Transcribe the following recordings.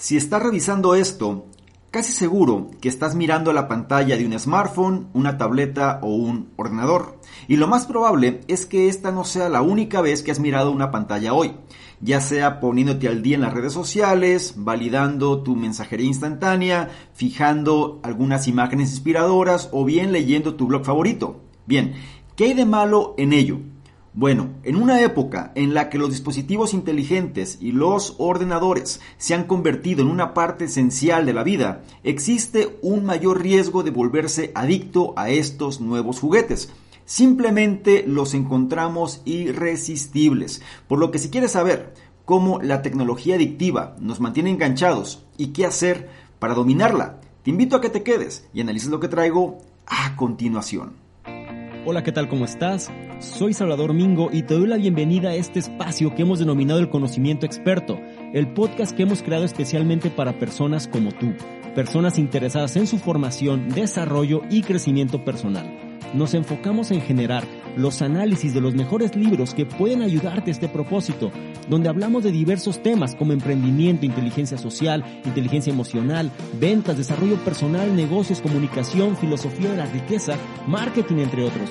Si estás revisando esto, casi seguro que estás mirando la pantalla de un smartphone, una tableta o un ordenador. Y lo más probable es que esta no sea la única vez que has mirado una pantalla hoy, ya sea poniéndote al día en las redes sociales, validando tu mensajería instantánea, fijando algunas imágenes inspiradoras o bien leyendo tu blog favorito. Bien, ¿qué hay de malo en ello? Bueno, en una época en la que los dispositivos inteligentes y los ordenadores se han convertido en una parte esencial de la vida, existe un mayor riesgo de volverse adicto a estos nuevos juguetes. Simplemente los encontramos irresistibles. Por lo que si quieres saber cómo la tecnología adictiva nos mantiene enganchados y qué hacer para dominarla, te invito a que te quedes y analices lo que traigo a continuación. Hola, ¿qué tal? ¿Cómo estás? Soy Salvador Mingo y te doy la bienvenida a este espacio que hemos denominado el conocimiento experto, el podcast que hemos creado especialmente para personas como tú, personas interesadas en su formación, desarrollo y crecimiento personal nos enfocamos en generar los análisis de los mejores libros que pueden ayudarte a este propósito, donde hablamos de diversos temas como emprendimiento, inteligencia social, inteligencia emocional, ventas, desarrollo personal, negocios, comunicación, filosofía de la riqueza, marketing, entre otros.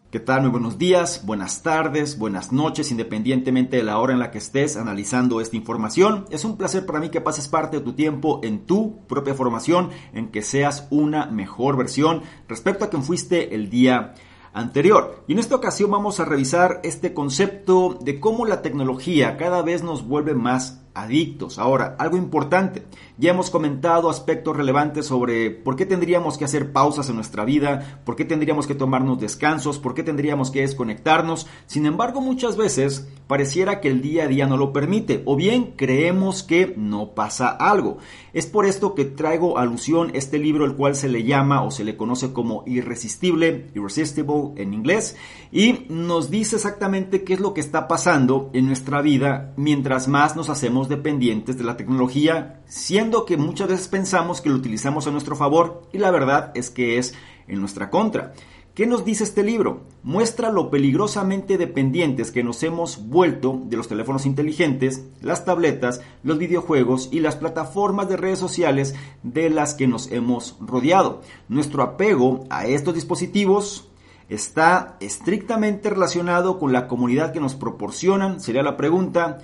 ¿Qué tal? Muy buenos días, buenas tardes, buenas noches, independientemente de la hora en la que estés analizando esta información. Es un placer para mí que pases parte de tu tiempo en tu propia formación, en que seas una mejor versión respecto a quien fuiste el día anterior. Y en esta ocasión vamos a revisar este concepto de cómo la tecnología cada vez nos vuelve más adictos. Ahora, algo importante, ya hemos comentado aspectos relevantes sobre por qué tendríamos que hacer pausas en nuestra vida, por qué tendríamos que tomarnos descansos, por qué tendríamos que desconectarnos. Sin embargo, muchas veces pareciera que el día a día no lo permite o bien creemos que no pasa algo. Es por esto que traigo alusión este libro el cual se le llama o se le conoce como Irresistible, Irresistible en inglés, y nos dice exactamente qué es lo que está pasando en nuestra vida mientras más nos hacemos dependientes de la tecnología, siendo que muchas veces pensamos que lo utilizamos a nuestro favor y la verdad es que es en nuestra contra. ¿Qué nos dice este libro? Muestra lo peligrosamente dependientes que nos hemos vuelto de los teléfonos inteligentes, las tabletas, los videojuegos y las plataformas de redes sociales de las que nos hemos rodeado. Nuestro apego a estos dispositivos está estrictamente relacionado con la comunidad que nos proporcionan, sería la pregunta,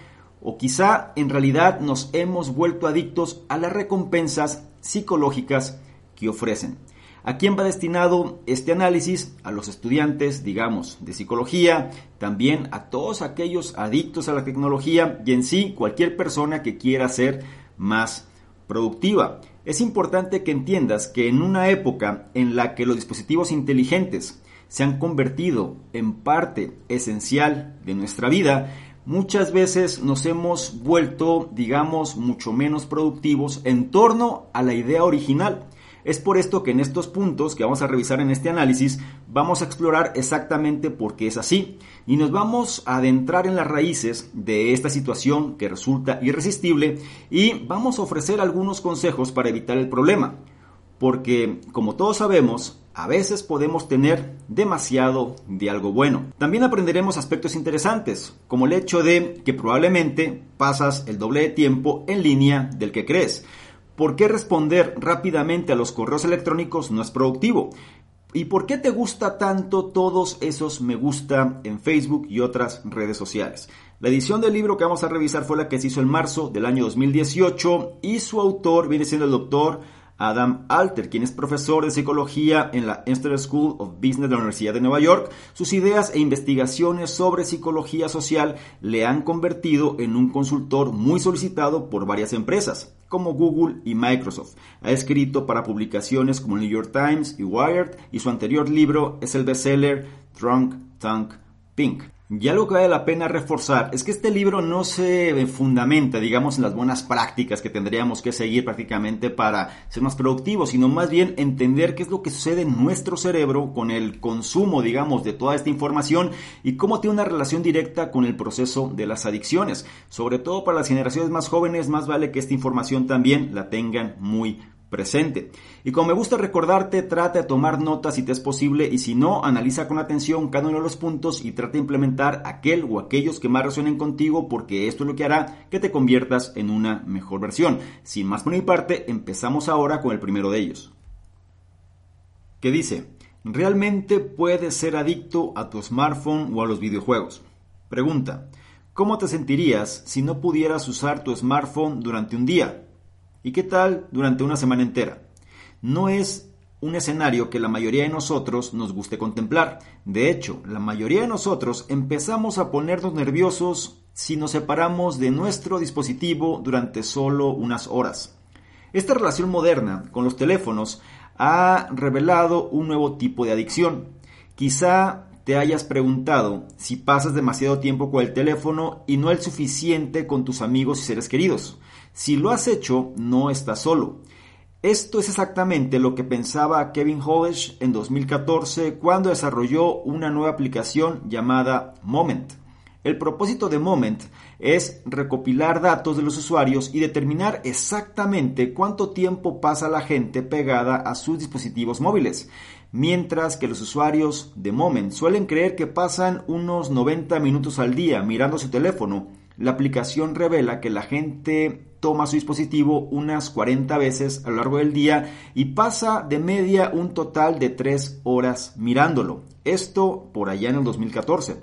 o quizá en realidad nos hemos vuelto adictos a las recompensas psicológicas que ofrecen. ¿A quién va destinado este análisis? A los estudiantes, digamos, de psicología, también a todos aquellos adictos a la tecnología y en sí cualquier persona que quiera ser más productiva. Es importante que entiendas que en una época en la que los dispositivos inteligentes se han convertido en parte esencial de nuestra vida, muchas veces nos hemos vuelto, digamos, mucho menos productivos en torno a la idea original. Es por esto que en estos puntos que vamos a revisar en este análisis vamos a explorar exactamente por qué es así y nos vamos a adentrar en las raíces de esta situación que resulta irresistible y vamos a ofrecer algunos consejos para evitar el problema. Porque, como todos sabemos, a veces podemos tener demasiado de algo bueno. También aprenderemos aspectos interesantes, como el hecho de que probablemente pasas el doble de tiempo en línea del que crees. ¿Por qué responder rápidamente a los correos electrónicos no es productivo? ¿Y por qué te gusta tanto todos esos me gusta en Facebook y otras redes sociales? La edición del libro que vamos a revisar fue la que se hizo en marzo del año 2018 y su autor viene siendo el doctor Adam Alter, quien es profesor de psicología en la Institute School of Business de la Universidad de Nueva York. Sus ideas e investigaciones sobre psicología social le han convertido en un consultor muy solicitado por varias empresas, como Google y Microsoft. Ha escrito para publicaciones como New York Times y Wired, y su anterior libro es el bestseller Drunk Tank Pink. Y algo que vale la pena reforzar es que este libro no se fundamenta, digamos, en las buenas prácticas que tendríamos que seguir prácticamente para ser más productivos, sino más bien entender qué es lo que sucede en nuestro cerebro con el consumo, digamos, de toda esta información y cómo tiene una relación directa con el proceso de las adicciones. Sobre todo para las generaciones más jóvenes, más vale que esta información también la tengan muy presente. Y como me gusta recordarte, trata de tomar notas si te es posible y si no, analiza con atención cada uno de los puntos y trata de implementar aquel o aquellos que más resuenen contigo porque esto es lo que hará que te conviertas en una mejor versión. Sin más por mi parte, empezamos ahora con el primero de ellos. Que dice, ¿realmente puedes ser adicto a tu smartphone o a los videojuegos? Pregunta, ¿cómo te sentirías si no pudieras usar tu smartphone durante un día? ¿Y qué tal durante una semana entera? No es un escenario que la mayoría de nosotros nos guste contemplar. De hecho, la mayoría de nosotros empezamos a ponernos nerviosos si nos separamos de nuestro dispositivo durante solo unas horas. Esta relación moderna con los teléfonos ha revelado un nuevo tipo de adicción. Quizá te hayas preguntado si pasas demasiado tiempo con el teléfono y no el suficiente con tus amigos y seres queridos. Si lo has hecho, no estás solo. Esto es exactamente lo que pensaba Kevin Holesh en 2014 cuando desarrolló una nueva aplicación llamada Moment. El propósito de Moment es recopilar datos de los usuarios y determinar exactamente cuánto tiempo pasa la gente pegada a sus dispositivos móviles, mientras que los usuarios de Moment suelen creer que pasan unos 90 minutos al día mirando su teléfono. La aplicación revela que la gente toma su dispositivo unas 40 veces a lo largo del día y pasa de media un total de 3 horas mirándolo. Esto por allá en el 2014.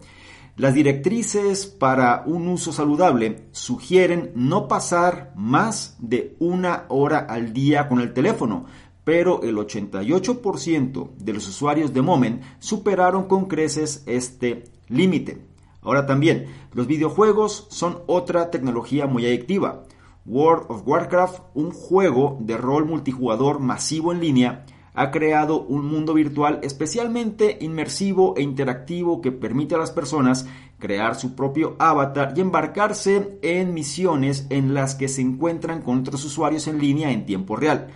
Las directrices para un uso saludable sugieren no pasar más de una hora al día con el teléfono, pero el 88% de los usuarios de Moment superaron con creces este límite. Ahora también, los videojuegos son otra tecnología muy adictiva. World of Warcraft, un juego de rol multijugador masivo en línea, ha creado un mundo virtual especialmente inmersivo e interactivo que permite a las personas crear su propio avatar y embarcarse en misiones en las que se encuentran con otros usuarios en línea en tiempo real.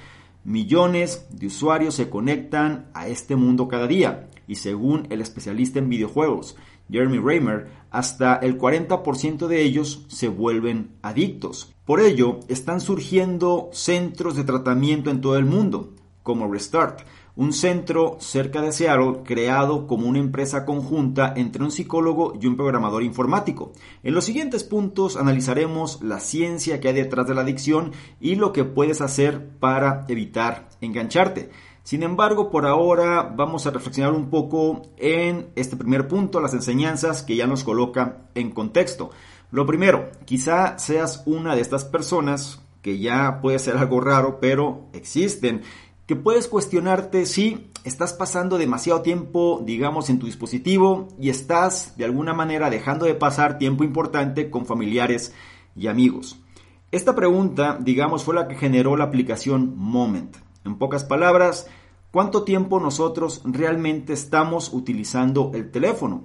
Millones de usuarios se conectan a este mundo cada día y según el especialista en videojuegos, Jeremy Raymer, hasta el 40% de ellos se vuelven adictos. Por ello, están surgiendo centros de tratamiento en todo el mundo, como Restart, un centro cerca de Seattle creado como una empresa conjunta entre un psicólogo y un programador informático. En los siguientes puntos analizaremos la ciencia que hay detrás de la adicción y lo que puedes hacer para evitar engancharte. Sin embargo, por ahora vamos a reflexionar un poco en este primer punto, las enseñanzas que ya nos coloca en contexto. Lo primero, quizá seas una de estas personas que ya puede ser algo raro, pero existen, que puedes cuestionarte si estás pasando demasiado tiempo, digamos, en tu dispositivo y estás de alguna manera dejando de pasar tiempo importante con familiares y amigos. Esta pregunta, digamos, fue la que generó la aplicación Moment. En pocas palabras, ¿cuánto tiempo nosotros realmente estamos utilizando el teléfono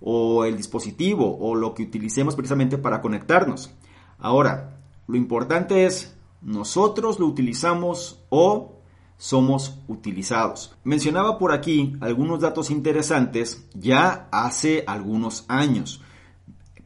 o el dispositivo o lo que utilicemos precisamente para conectarnos? Ahora, lo importante es, ¿nosotros lo utilizamos o somos utilizados. Mencionaba por aquí algunos datos interesantes ya hace algunos años.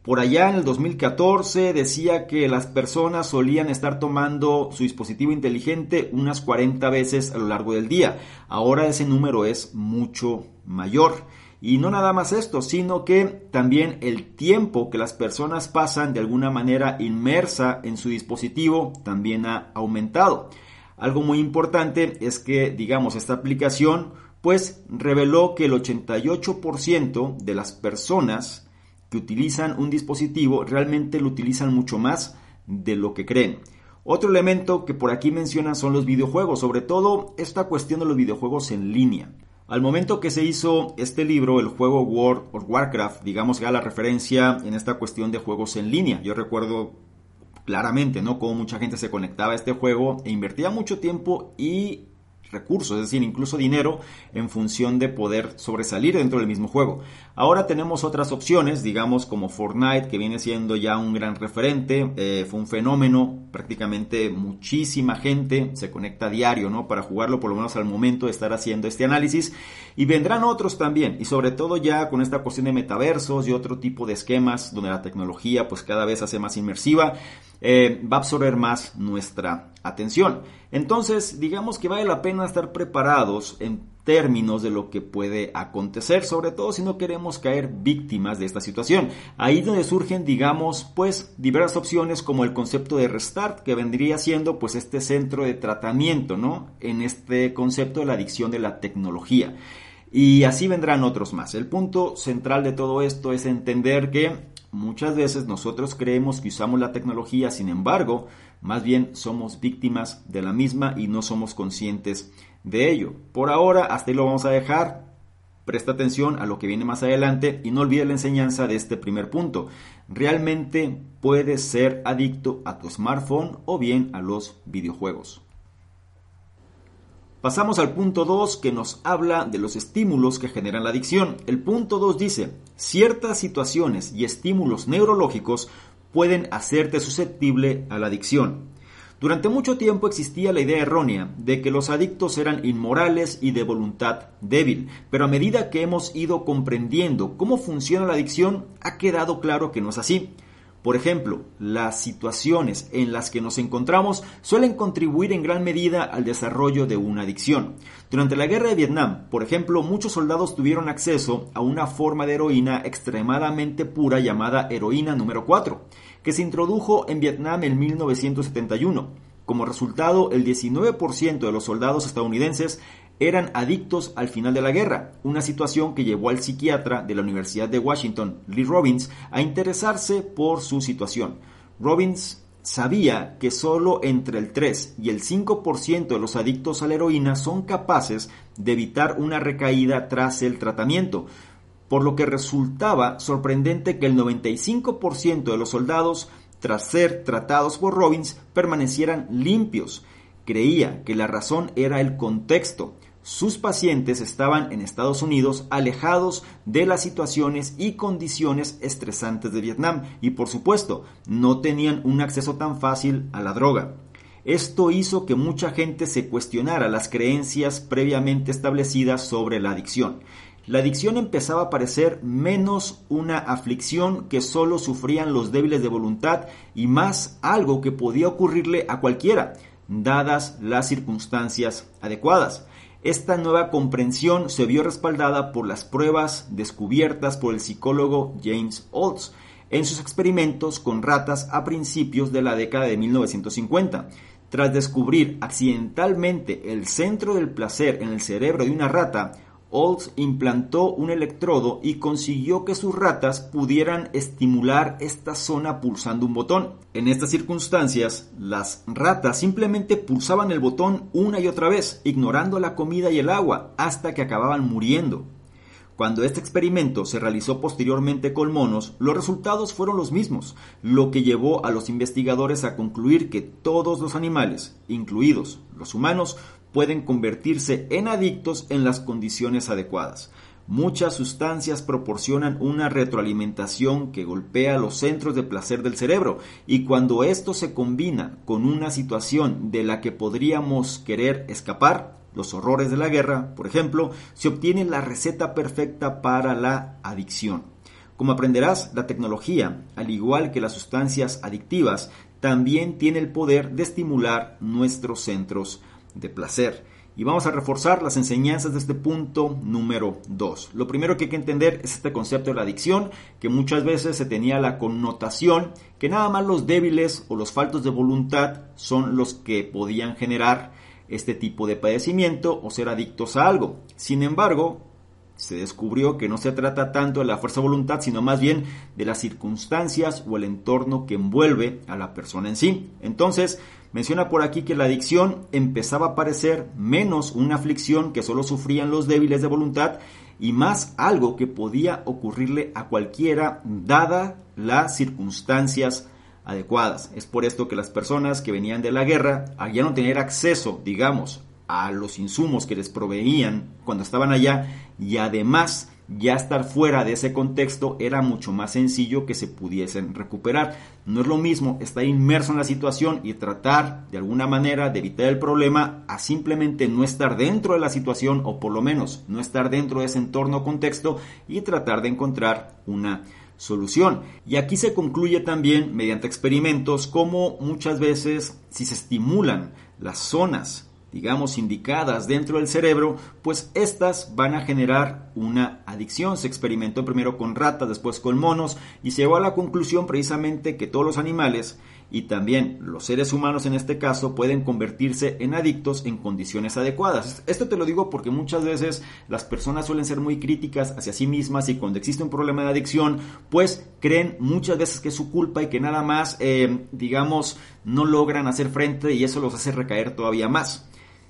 Por allá en el 2014 decía que las personas solían estar tomando su dispositivo inteligente unas 40 veces a lo largo del día. Ahora ese número es mucho mayor. Y no nada más esto, sino que también el tiempo que las personas pasan de alguna manera inmersa en su dispositivo también ha aumentado. Algo muy importante es que, digamos, esta aplicación pues reveló que el 88% de las personas que utilizan un dispositivo realmente lo utilizan mucho más de lo que creen. Otro elemento que por aquí mencionan son los videojuegos, sobre todo esta cuestión de los videojuegos en línea. Al momento que se hizo este libro, el juego World of Warcraft, digamos que a la referencia en esta cuestión de juegos en línea. Yo recuerdo claramente, ¿no? Cómo mucha gente se conectaba a este juego e invertía mucho tiempo y recursos, es decir, incluso dinero en función de poder sobresalir dentro del mismo juego. Ahora tenemos otras opciones, digamos como Fortnite, que viene siendo ya un gran referente, eh, fue un fenómeno, prácticamente muchísima gente se conecta a diario, ¿no? Para jugarlo, por lo menos al momento de estar haciendo este análisis, y vendrán otros también, y sobre todo ya con esta cuestión de metaversos y otro tipo de esquemas donde la tecnología pues cada vez hace más inmersiva, eh, va a absorber más nuestra atención. Entonces, digamos que vale la pena estar preparados en términos de lo que puede acontecer, sobre todo si no queremos caer víctimas de esta situación. Ahí donde surgen, digamos, pues diversas opciones como el concepto de restart, que vendría siendo pues este centro de tratamiento, ¿no? En este concepto de la adicción de la tecnología. Y así vendrán otros más. El punto central de todo esto es entender que muchas veces nosotros creemos que usamos la tecnología, sin embargo, más bien somos víctimas de la misma y no somos conscientes de ello. Por ahora, hasta ahí lo vamos a dejar. Presta atención a lo que viene más adelante y no olvides la enseñanza de este primer punto. Realmente puedes ser adicto a tu smartphone o bien a los videojuegos. Pasamos al punto 2 que nos habla de los estímulos que generan la adicción. El punto 2 dice, ciertas situaciones y estímulos neurológicos pueden hacerte susceptible a la adicción. Durante mucho tiempo existía la idea errónea de que los adictos eran inmorales y de voluntad débil, pero a medida que hemos ido comprendiendo cómo funciona la adicción, ha quedado claro que no es así. Por ejemplo, las situaciones en las que nos encontramos suelen contribuir en gran medida al desarrollo de una adicción. Durante la guerra de Vietnam, por ejemplo, muchos soldados tuvieron acceso a una forma de heroína extremadamente pura llamada heroína número 4 que se introdujo en Vietnam en 1971. Como resultado, el 19% de los soldados estadounidenses eran adictos al final de la guerra, una situación que llevó al psiquiatra de la Universidad de Washington, Lee Robbins, a interesarse por su situación. Robbins sabía que solo entre el 3 y el 5% de los adictos a la heroína son capaces de evitar una recaída tras el tratamiento, por lo que resultaba sorprendente que el 95% de los soldados, tras ser tratados por Robbins, permanecieran limpios. Creía que la razón era el contexto. Sus pacientes estaban en Estados Unidos alejados de las situaciones y condiciones estresantes de Vietnam y por supuesto no tenían un acceso tan fácil a la droga. Esto hizo que mucha gente se cuestionara las creencias previamente establecidas sobre la adicción la adicción empezaba a parecer menos una aflicción que solo sufrían los débiles de voluntad y más algo que podía ocurrirle a cualquiera, dadas las circunstancias adecuadas. Esta nueva comprensión se vio respaldada por las pruebas descubiertas por el psicólogo James Olds en sus experimentos con ratas a principios de la década de 1950. Tras descubrir accidentalmente el centro del placer en el cerebro de una rata, Olds implantó un electrodo y consiguió que sus ratas pudieran estimular esta zona pulsando un botón. En estas circunstancias, las ratas simplemente pulsaban el botón una y otra vez, ignorando la comida y el agua, hasta que acababan muriendo. Cuando este experimento se realizó posteriormente con monos, los resultados fueron los mismos, lo que llevó a los investigadores a concluir que todos los animales, incluidos los humanos, pueden convertirse en adictos en las condiciones adecuadas. Muchas sustancias proporcionan una retroalimentación que golpea los centros de placer del cerebro y cuando esto se combina con una situación de la que podríamos querer escapar, los horrores de la guerra, por ejemplo, se obtiene la receta perfecta para la adicción. Como aprenderás, la tecnología, al igual que las sustancias adictivas, también tiene el poder de estimular nuestros centros de placer. Y vamos a reforzar las enseñanzas de este punto número 2. Lo primero que hay que entender es este concepto de la adicción, que muchas veces se tenía la connotación que nada más los débiles o los faltos de voluntad son los que podían generar este tipo de padecimiento o ser adictos a algo. Sin embargo, se descubrió que no se trata tanto de la fuerza de voluntad, sino más bien de las circunstancias o el entorno que envuelve a la persona en sí. Entonces, menciona por aquí que la adicción empezaba a parecer menos una aflicción que solo sufrían los débiles de voluntad y más algo que podía ocurrirle a cualquiera dada las circunstancias adecuadas. Es por esto que las personas que venían de la guerra, al ya no tener acceso, digamos, a los insumos que les proveían cuando estaban allá y además ya estar fuera de ese contexto era mucho más sencillo que se pudiesen recuperar. No es lo mismo estar inmerso en la situación y tratar de alguna manera de evitar el problema a simplemente no estar dentro de la situación o por lo menos no estar dentro de ese entorno o contexto y tratar de encontrar una solución. Y aquí se concluye también mediante experimentos como muchas veces si se estimulan las zonas digamos, indicadas dentro del cerebro, pues estas van a generar una adicción. Se experimentó primero con ratas, después con monos y se llegó a la conclusión precisamente que todos los animales y también los seres humanos en este caso pueden convertirse en adictos en condiciones adecuadas. Esto te lo digo porque muchas veces las personas suelen ser muy críticas hacia sí mismas y cuando existe un problema de adicción pues creen muchas veces que es su culpa y que nada más eh, digamos no logran hacer frente y eso los hace recaer todavía más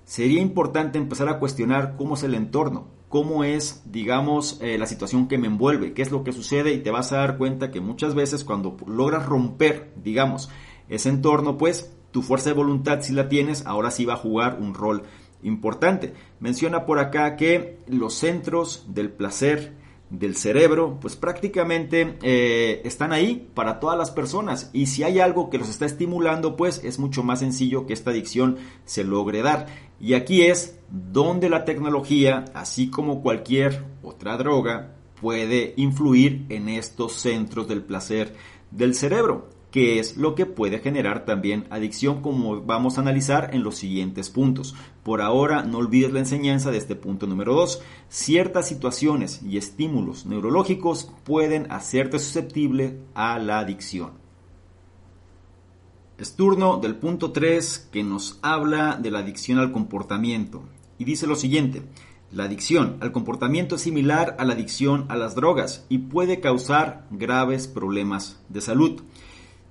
sería importante empezar a cuestionar cómo es el entorno, cómo es, digamos, eh, la situación que me envuelve, qué es lo que sucede y te vas a dar cuenta que muchas veces cuando logras romper, digamos, ese entorno, pues tu fuerza de voluntad si la tienes, ahora sí va a jugar un rol importante. Menciona por acá que los centros del placer del cerebro, pues prácticamente eh, están ahí para todas las personas y si hay algo que los está estimulando, pues es mucho más sencillo que esta adicción se logre dar. Y aquí es donde la tecnología, así como cualquier otra droga, puede influir en estos centros del placer del cerebro que es lo que puede generar también adicción como vamos a analizar en los siguientes puntos. Por ahora no olvides la enseñanza de este punto número 2. Ciertas situaciones y estímulos neurológicos pueden hacerte susceptible a la adicción. Es turno del punto 3 que nos habla de la adicción al comportamiento y dice lo siguiente. La adicción al comportamiento es similar a la adicción a las drogas y puede causar graves problemas de salud.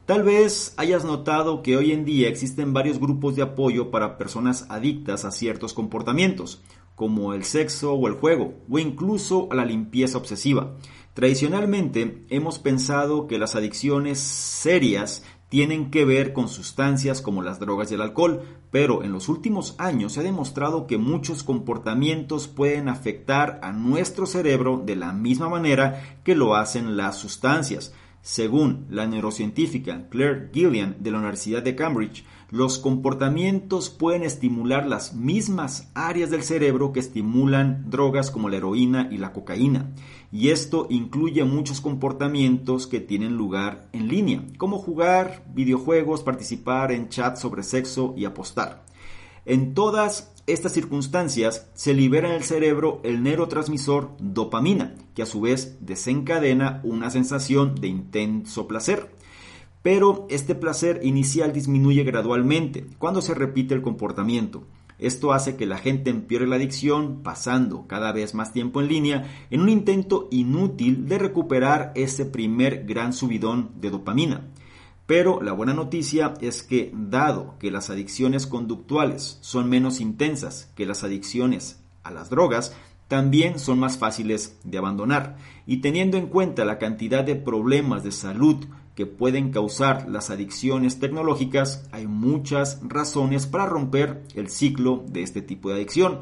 Tal vez hayas notado que hoy en día existen varios grupos de apoyo para personas adictas a ciertos comportamientos, como el sexo o el juego, o incluso a la limpieza obsesiva. Tradicionalmente hemos pensado que las adicciones serias tienen que ver con sustancias como las drogas y el alcohol, pero en los últimos años se ha demostrado que muchos comportamientos pueden afectar a nuestro cerebro de la misma manera que lo hacen las sustancias. Según la neurocientífica Claire Gillian de la Universidad de Cambridge, los comportamientos pueden estimular las mismas áreas del cerebro que estimulan drogas como la heroína y la cocaína. Y esto incluye muchos comportamientos que tienen lugar en línea, como jugar videojuegos, participar en chats sobre sexo y apostar. En todas estas circunstancias se libera en el cerebro el neurotransmisor dopamina, que a su vez desencadena una sensación de intenso placer. Pero este placer inicial disminuye gradualmente cuando se repite el comportamiento. Esto hace que la gente empeore la adicción pasando cada vez más tiempo en línea en un intento inútil de recuperar ese primer gran subidón de dopamina. Pero la buena noticia es que dado que las adicciones conductuales son menos intensas que las adicciones a las drogas, también son más fáciles de abandonar. Y teniendo en cuenta la cantidad de problemas de salud que pueden causar las adicciones tecnológicas, hay muchas razones para romper el ciclo de este tipo de adicción.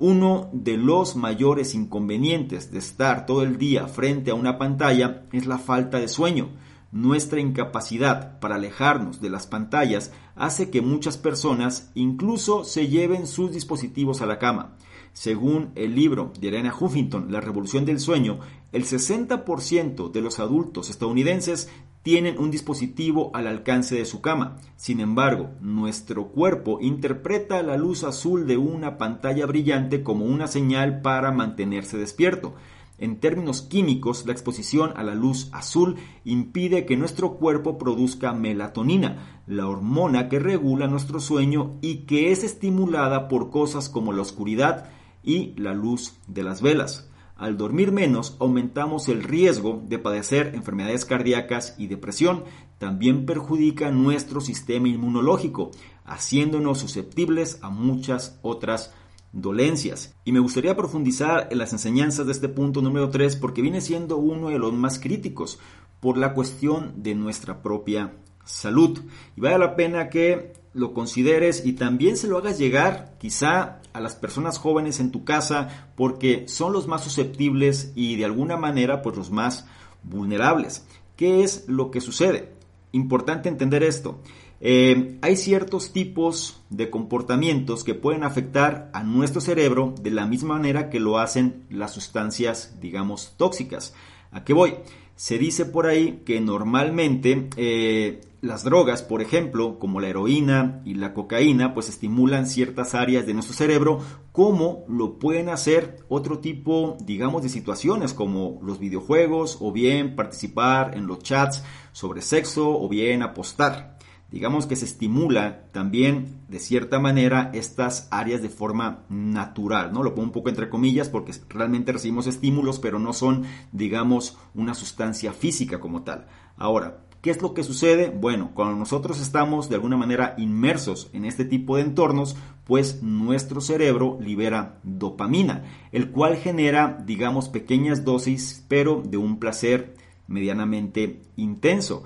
Uno de los mayores inconvenientes de estar todo el día frente a una pantalla es la falta de sueño. Nuestra incapacidad para alejarnos de las pantallas hace que muchas personas incluso se lleven sus dispositivos a la cama. Según el libro de Ariana Huffington, La Revolución del Sueño, el 60% de los adultos estadounidenses tienen un dispositivo al alcance de su cama. Sin embargo, nuestro cuerpo interpreta la luz azul de una pantalla brillante como una señal para mantenerse despierto. En términos químicos, la exposición a la luz azul impide que nuestro cuerpo produzca melatonina, la hormona que regula nuestro sueño y que es estimulada por cosas como la oscuridad y la luz de las velas. Al dormir menos, aumentamos el riesgo de padecer enfermedades cardíacas y depresión. También perjudica nuestro sistema inmunológico, haciéndonos susceptibles a muchas otras dolencias. Y me gustaría profundizar en las enseñanzas de este punto número 3 porque viene siendo uno de los más críticos por la cuestión de nuestra propia salud. Y vale la pena que lo consideres y también se lo hagas llegar quizá a las personas jóvenes en tu casa porque son los más susceptibles y de alguna manera pues los más vulnerables. ¿Qué es lo que sucede? Importante entender esto. Eh, hay ciertos tipos de comportamientos que pueden afectar a nuestro cerebro de la misma manera que lo hacen las sustancias, digamos, tóxicas. ¿A qué voy? Se dice por ahí que normalmente eh, las drogas, por ejemplo, como la heroína y la cocaína, pues estimulan ciertas áreas de nuestro cerebro, como lo pueden hacer otro tipo, digamos, de situaciones como los videojuegos o bien participar en los chats sobre sexo o bien apostar digamos que se estimula también de cierta manera estas áreas de forma natural, ¿no? Lo pongo un poco entre comillas porque realmente recibimos estímulos, pero no son, digamos, una sustancia física como tal. Ahora, ¿qué es lo que sucede? Bueno, cuando nosotros estamos de alguna manera inmersos en este tipo de entornos, pues nuestro cerebro libera dopamina, el cual genera, digamos, pequeñas dosis, pero de un placer medianamente intenso.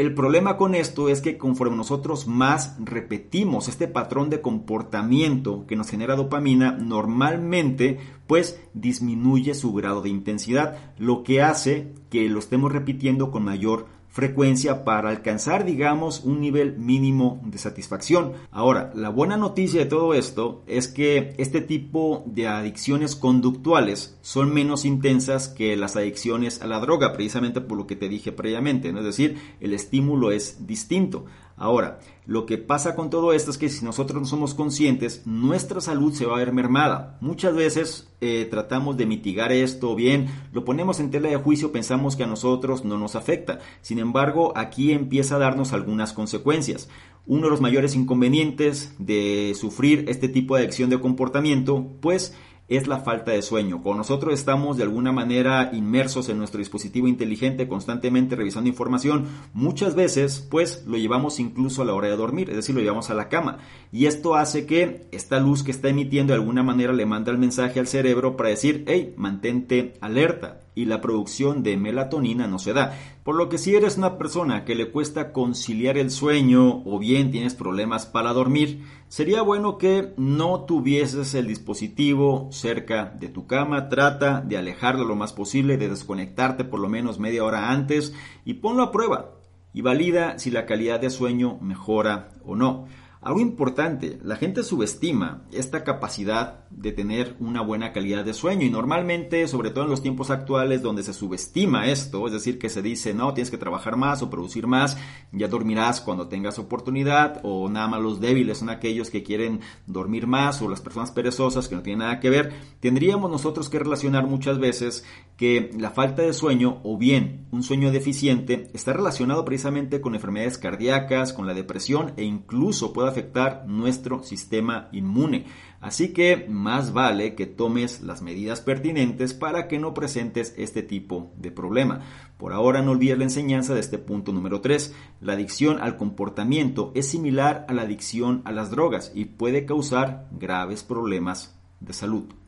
El problema con esto es que conforme nosotros más repetimos este patrón de comportamiento que nos genera dopamina, normalmente pues disminuye su grado de intensidad, lo que hace que lo estemos repitiendo con mayor frecuencia para alcanzar, digamos, un nivel mínimo de satisfacción. Ahora, la buena noticia de todo esto es que este tipo de adicciones conductuales son menos intensas que las adicciones a la droga, precisamente por lo que te dije previamente, ¿no? es decir, el estímulo es distinto. Ahora, lo que pasa con todo esto es que si nosotros no somos conscientes, nuestra salud se va a ver mermada. Muchas veces eh, tratamos de mitigar esto bien, lo ponemos en tela de juicio, pensamos que a nosotros no nos afecta. Sin embargo, aquí empieza a darnos algunas consecuencias. Uno de los mayores inconvenientes de sufrir este tipo de adicción de comportamiento, pues es la falta de sueño. Cuando nosotros estamos de alguna manera inmersos en nuestro dispositivo inteligente, constantemente revisando información, muchas veces pues lo llevamos incluso a la hora de dormir, es decir, lo llevamos a la cama. Y esto hace que esta luz que está emitiendo de alguna manera le manda el mensaje al cerebro para decir, hey, mantente alerta y la producción de melatonina no se da. Por lo que si eres una persona que le cuesta conciliar el sueño o bien tienes problemas para dormir, sería bueno que no tuvieses el dispositivo cerca de tu cama. Trata de alejarlo lo más posible, de desconectarte por lo menos media hora antes y ponlo a prueba y valida si la calidad de sueño mejora o no. Algo importante, la gente subestima esta capacidad de tener una buena calidad de sueño y normalmente, sobre todo en los tiempos actuales donde se subestima esto, es decir, que se dice, no, tienes que trabajar más o producir más, ya dormirás cuando tengas oportunidad o nada más los débiles son aquellos que quieren dormir más o las personas perezosas que no tienen nada que ver, tendríamos nosotros que relacionar muchas veces que la falta de sueño o bien un sueño deficiente está relacionado precisamente con enfermedades cardíacas, con la depresión e incluso puede afectar nuestro sistema inmune. Así que más vale que tomes las medidas pertinentes para que no presentes este tipo de problema. Por ahora no olvides la enseñanza de este punto número 3. La adicción al comportamiento es similar a la adicción a las drogas y puede causar graves problemas de salud.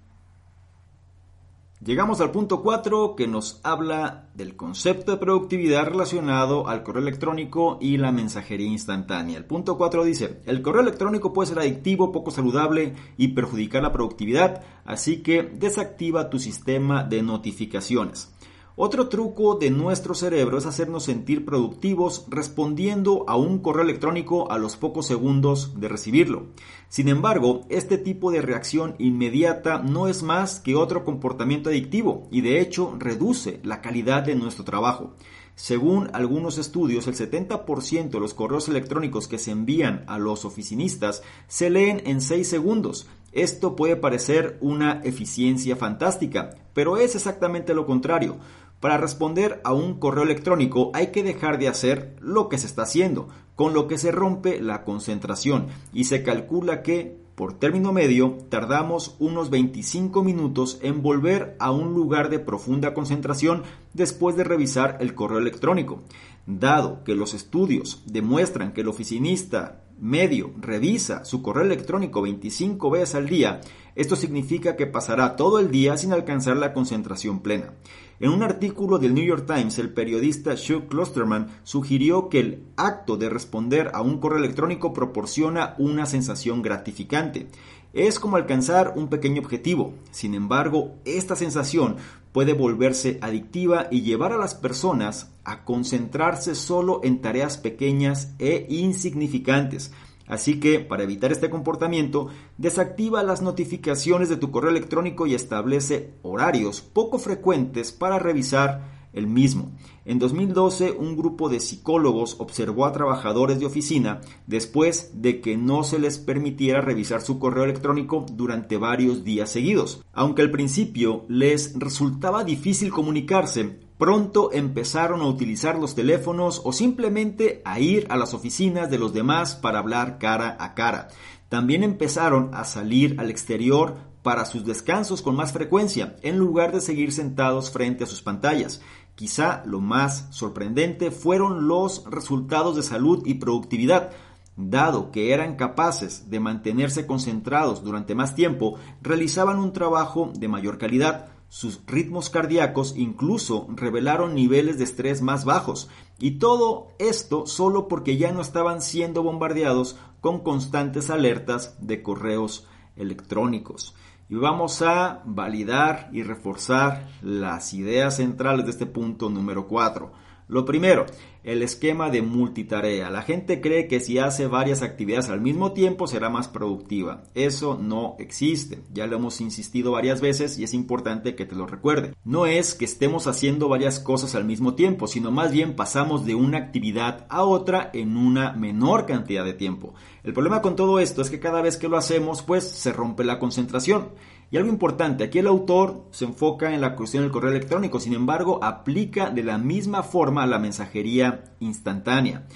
Llegamos al punto 4 que nos habla del concepto de productividad relacionado al correo electrónico y la mensajería instantánea. El punto 4 dice, el correo electrónico puede ser adictivo, poco saludable y perjudicar la productividad, así que desactiva tu sistema de notificaciones. Otro truco de nuestro cerebro es hacernos sentir productivos respondiendo a un correo electrónico a los pocos segundos de recibirlo. Sin embargo, este tipo de reacción inmediata no es más que otro comportamiento adictivo y de hecho reduce la calidad de nuestro trabajo. Según algunos estudios, el 70% de los correos electrónicos que se envían a los oficinistas se leen en 6 segundos. Esto puede parecer una eficiencia fantástica, pero es exactamente lo contrario. Para responder a un correo electrónico hay que dejar de hacer lo que se está haciendo, con lo que se rompe la concentración y se calcula que, por término medio, tardamos unos 25 minutos en volver a un lugar de profunda concentración después de revisar el correo electrónico. Dado que los estudios demuestran que el oficinista medio revisa su correo electrónico 25 veces al día, esto significa que pasará todo el día sin alcanzar la concentración plena. En un artículo del New York Times, el periodista Chuck Klosterman sugirió que el acto de responder a un correo electrónico proporciona una sensación gratificante. Es como alcanzar un pequeño objetivo. Sin embargo, esta sensación puede volverse adictiva y llevar a las personas a concentrarse solo en tareas pequeñas e insignificantes. Así que, para evitar este comportamiento, desactiva las notificaciones de tu correo electrónico y establece horarios poco frecuentes para revisar el mismo. En 2012, un grupo de psicólogos observó a trabajadores de oficina después de que no se les permitiera revisar su correo electrónico durante varios días seguidos. Aunque al principio les resultaba difícil comunicarse, pronto empezaron a utilizar los teléfonos o simplemente a ir a las oficinas de los demás para hablar cara a cara. También empezaron a salir al exterior para sus descansos con más frecuencia, en lugar de seguir sentados frente a sus pantallas. Quizá lo más sorprendente fueron los resultados de salud y productividad. Dado que eran capaces de mantenerse concentrados durante más tiempo, realizaban un trabajo de mayor calidad. Sus ritmos cardíacos incluso revelaron niveles de estrés más bajos. Y todo esto solo porque ya no estaban siendo bombardeados con constantes alertas de correos electrónicos y vamos a validar y reforzar las ideas centrales de este punto número 4. Lo primero, el esquema de multitarea. La gente cree que si hace varias actividades al mismo tiempo será más productiva. Eso no existe. Ya lo hemos insistido varias veces y es importante que te lo recuerde. No es que estemos haciendo varias cosas al mismo tiempo, sino más bien pasamos de una actividad a otra en una menor cantidad de tiempo. El problema con todo esto es que cada vez que lo hacemos, pues se rompe la concentración. Y algo importante, aquí el autor se enfoca en la cuestión del correo electrónico, sin embargo, aplica de la misma forma a la mensajería instantánea.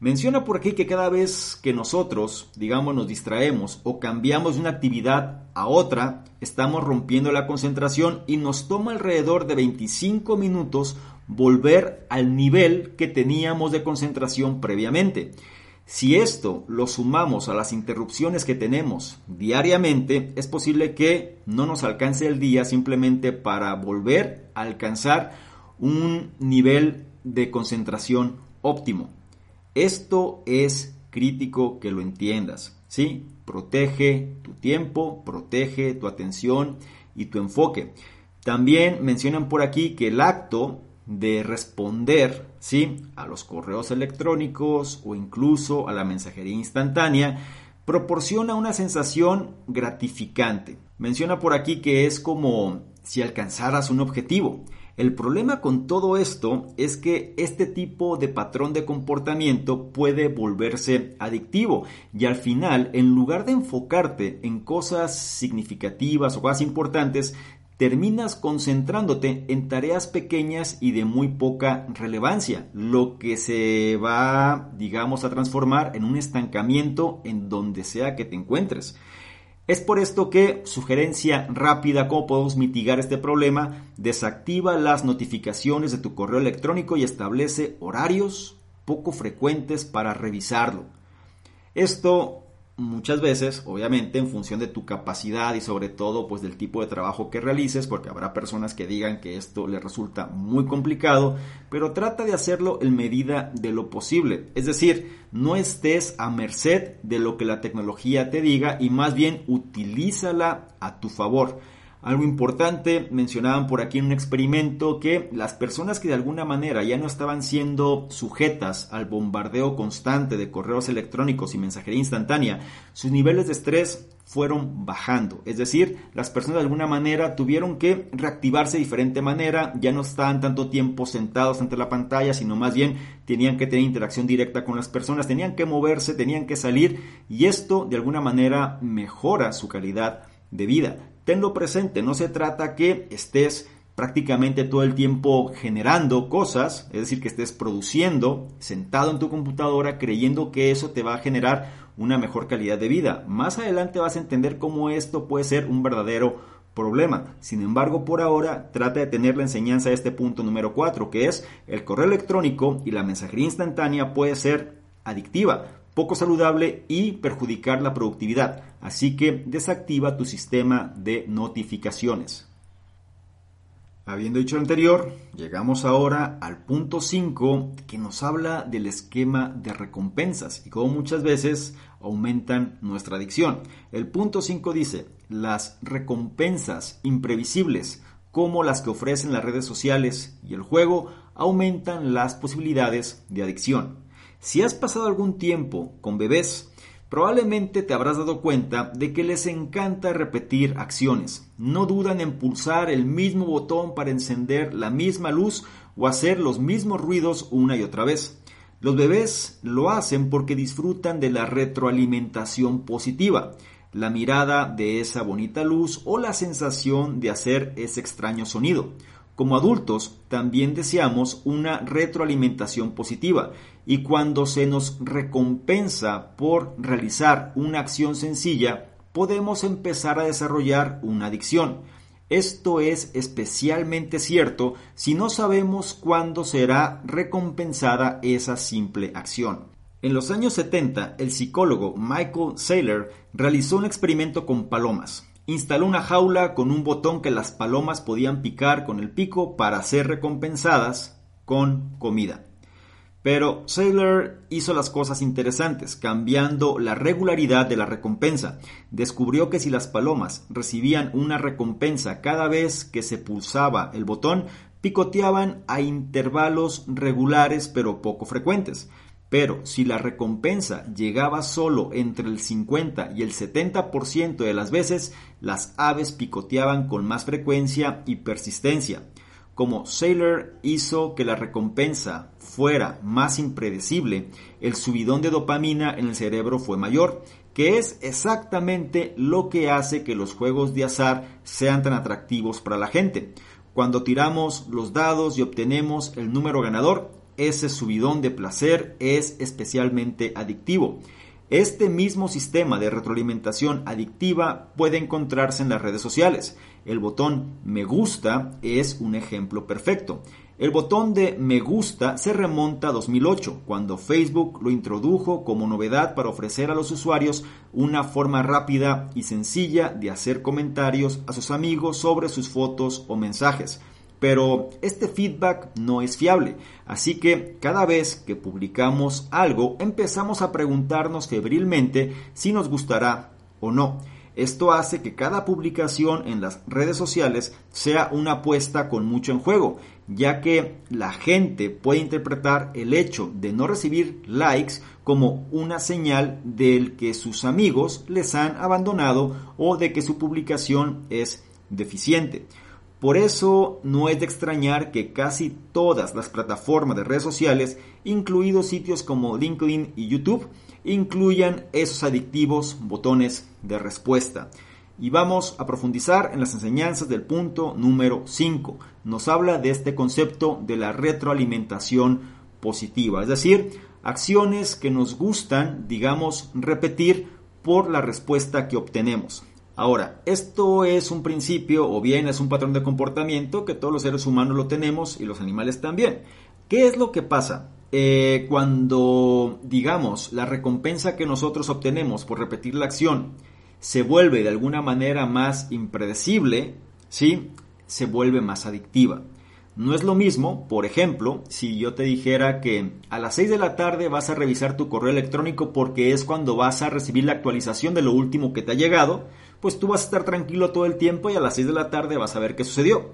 Menciona por aquí que cada vez que nosotros, digamos, nos distraemos o cambiamos de una actividad a otra, estamos rompiendo la concentración y nos toma alrededor de 25 minutos volver al nivel que teníamos de concentración previamente. Si esto lo sumamos a las interrupciones que tenemos diariamente, es posible que no nos alcance el día simplemente para volver a alcanzar un nivel de concentración óptimo. Esto es crítico que lo entiendas, ¿sí? Protege tu tiempo, protege tu atención y tu enfoque. También mencionan por aquí que el acto de responder ¿sí? a los correos electrónicos o incluso a la mensajería instantánea, proporciona una sensación gratificante. Menciona por aquí que es como si alcanzaras un objetivo. El problema con todo esto es que este tipo de patrón de comportamiento puede volverse adictivo y al final, en lugar de enfocarte en cosas significativas o cosas importantes, terminas concentrándote en tareas pequeñas y de muy poca relevancia, lo que se va, digamos, a transformar en un estancamiento en donde sea que te encuentres. Es por esto que, sugerencia rápida, ¿cómo podemos mitigar este problema? Desactiva las notificaciones de tu correo electrónico y establece horarios poco frecuentes para revisarlo. Esto muchas veces, obviamente, en función de tu capacidad y sobre todo pues del tipo de trabajo que realices, porque habrá personas que digan que esto les resulta muy complicado, pero trata de hacerlo en medida de lo posible. Es decir, no estés a merced de lo que la tecnología te diga y más bien utilízala a tu favor. Algo importante, mencionaban por aquí en un experimento que las personas que de alguna manera ya no estaban siendo sujetas al bombardeo constante de correos electrónicos y mensajería instantánea, sus niveles de estrés fueron bajando. Es decir, las personas de alguna manera tuvieron que reactivarse de diferente manera, ya no estaban tanto tiempo sentados ante la pantalla, sino más bien tenían que tener interacción directa con las personas, tenían que moverse, tenían que salir y esto de alguna manera mejora su calidad de vida tenlo presente, no se trata que estés prácticamente todo el tiempo generando cosas, es decir, que estés produciendo, sentado en tu computadora, creyendo que eso te va a generar una mejor calidad de vida. Más adelante vas a entender cómo esto puede ser un verdadero problema. Sin embargo, por ahora, trata de tener la enseñanza de este punto número 4, que es el correo electrónico y la mensajería instantánea puede ser adictiva. Poco saludable y perjudicar la productividad. Así que desactiva tu sistema de notificaciones. Habiendo dicho lo anterior, llegamos ahora al punto 5 que nos habla del esquema de recompensas y cómo muchas veces aumentan nuestra adicción. El punto 5 dice, las recompensas imprevisibles como las que ofrecen las redes sociales y el juego aumentan las posibilidades de adicción. Si has pasado algún tiempo con bebés, Probablemente te habrás dado cuenta de que les encanta repetir acciones. No dudan en pulsar el mismo botón para encender la misma luz o hacer los mismos ruidos una y otra vez. Los bebés lo hacen porque disfrutan de la retroalimentación positiva, la mirada de esa bonita luz o la sensación de hacer ese extraño sonido. Como adultos también deseamos una retroalimentación positiva y cuando se nos recompensa por realizar una acción sencilla, podemos empezar a desarrollar una adicción. Esto es especialmente cierto si no sabemos cuándo será recompensada esa simple acción. En los años 70, el psicólogo Michael Saylor realizó un experimento con palomas. Instaló una jaula con un botón que las palomas podían picar con el pico para ser recompensadas con comida. Pero Saylor hizo las cosas interesantes, cambiando la regularidad de la recompensa. Descubrió que si las palomas recibían una recompensa cada vez que se pulsaba el botón, picoteaban a intervalos regulares pero poco frecuentes. Pero si la recompensa llegaba solo entre el 50 y el 70% de las veces, las aves picoteaban con más frecuencia y persistencia. Como Sailor hizo que la recompensa fuera más impredecible, el subidón de dopamina en el cerebro fue mayor, que es exactamente lo que hace que los juegos de azar sean tan atractivos para la gente. Cuando tiramos los dados y obtenemos el número ganador, ese subidón de placer es especialmente adictivo. Este mismo sistema de retroalimentación adictiva puede encontrarse en las redes sociales. El botón me gusta es un ejemplo perfecto. El botón de me gusta se remonta a 2008, cuando Facebook lo introdujo como novedad para ofrecer a los usuarios una forma rápida y sencilla de hacer comentarios a sus amigos sobre sus fotos o mensajes. Pero este feedback no es fiable, así que cada vez que publicamos algo empezamos a preguntarnos febrilmente si nos gustará o no. Esto hace que cada publicación en las redes sociales sea una apuesta con mucho en juego, ya que la gente puede interpretar el hecho de no recibir likes como una señal del que sus amigos les han abandonado o de que su publicación es deficiente. Por eso no es de extrañar que casi todas las plataformas de redes sociales, incluidos sitios como LinkedIn y YouTube, incluyan esos adictivos botones de respuesta. Y vamos a profundizar en las enseñanzas del punto número 5. Nos habla de este concepto de la retroalimentación positiva, es decir, acciones que nos gustan, digamos, repetir por la respuesta que obtenemos. Ahora, esto es un principio o bien es un patrón de comportamiento que todos los seres humanos lo tenemos y los animales también. ¿Qué es lo que pasa? Eh, cuando, digamos, la recompensa que nosotros obtenemos por repetir la acción se vuelve de alguna manera más impredecible, ¿sí? Se vuelve más adictiva. No es lo mismo, por ejemplo, si yo te dijera que a las 6 de la tarde vas a revisar tu correo electrónico porque es cuando vas a recibir la actualización de lo último que te ha llegado, pues tú vas a estar tranquilo todo el tiempo y a las 6 de la tarde vas a ver qué sucedió.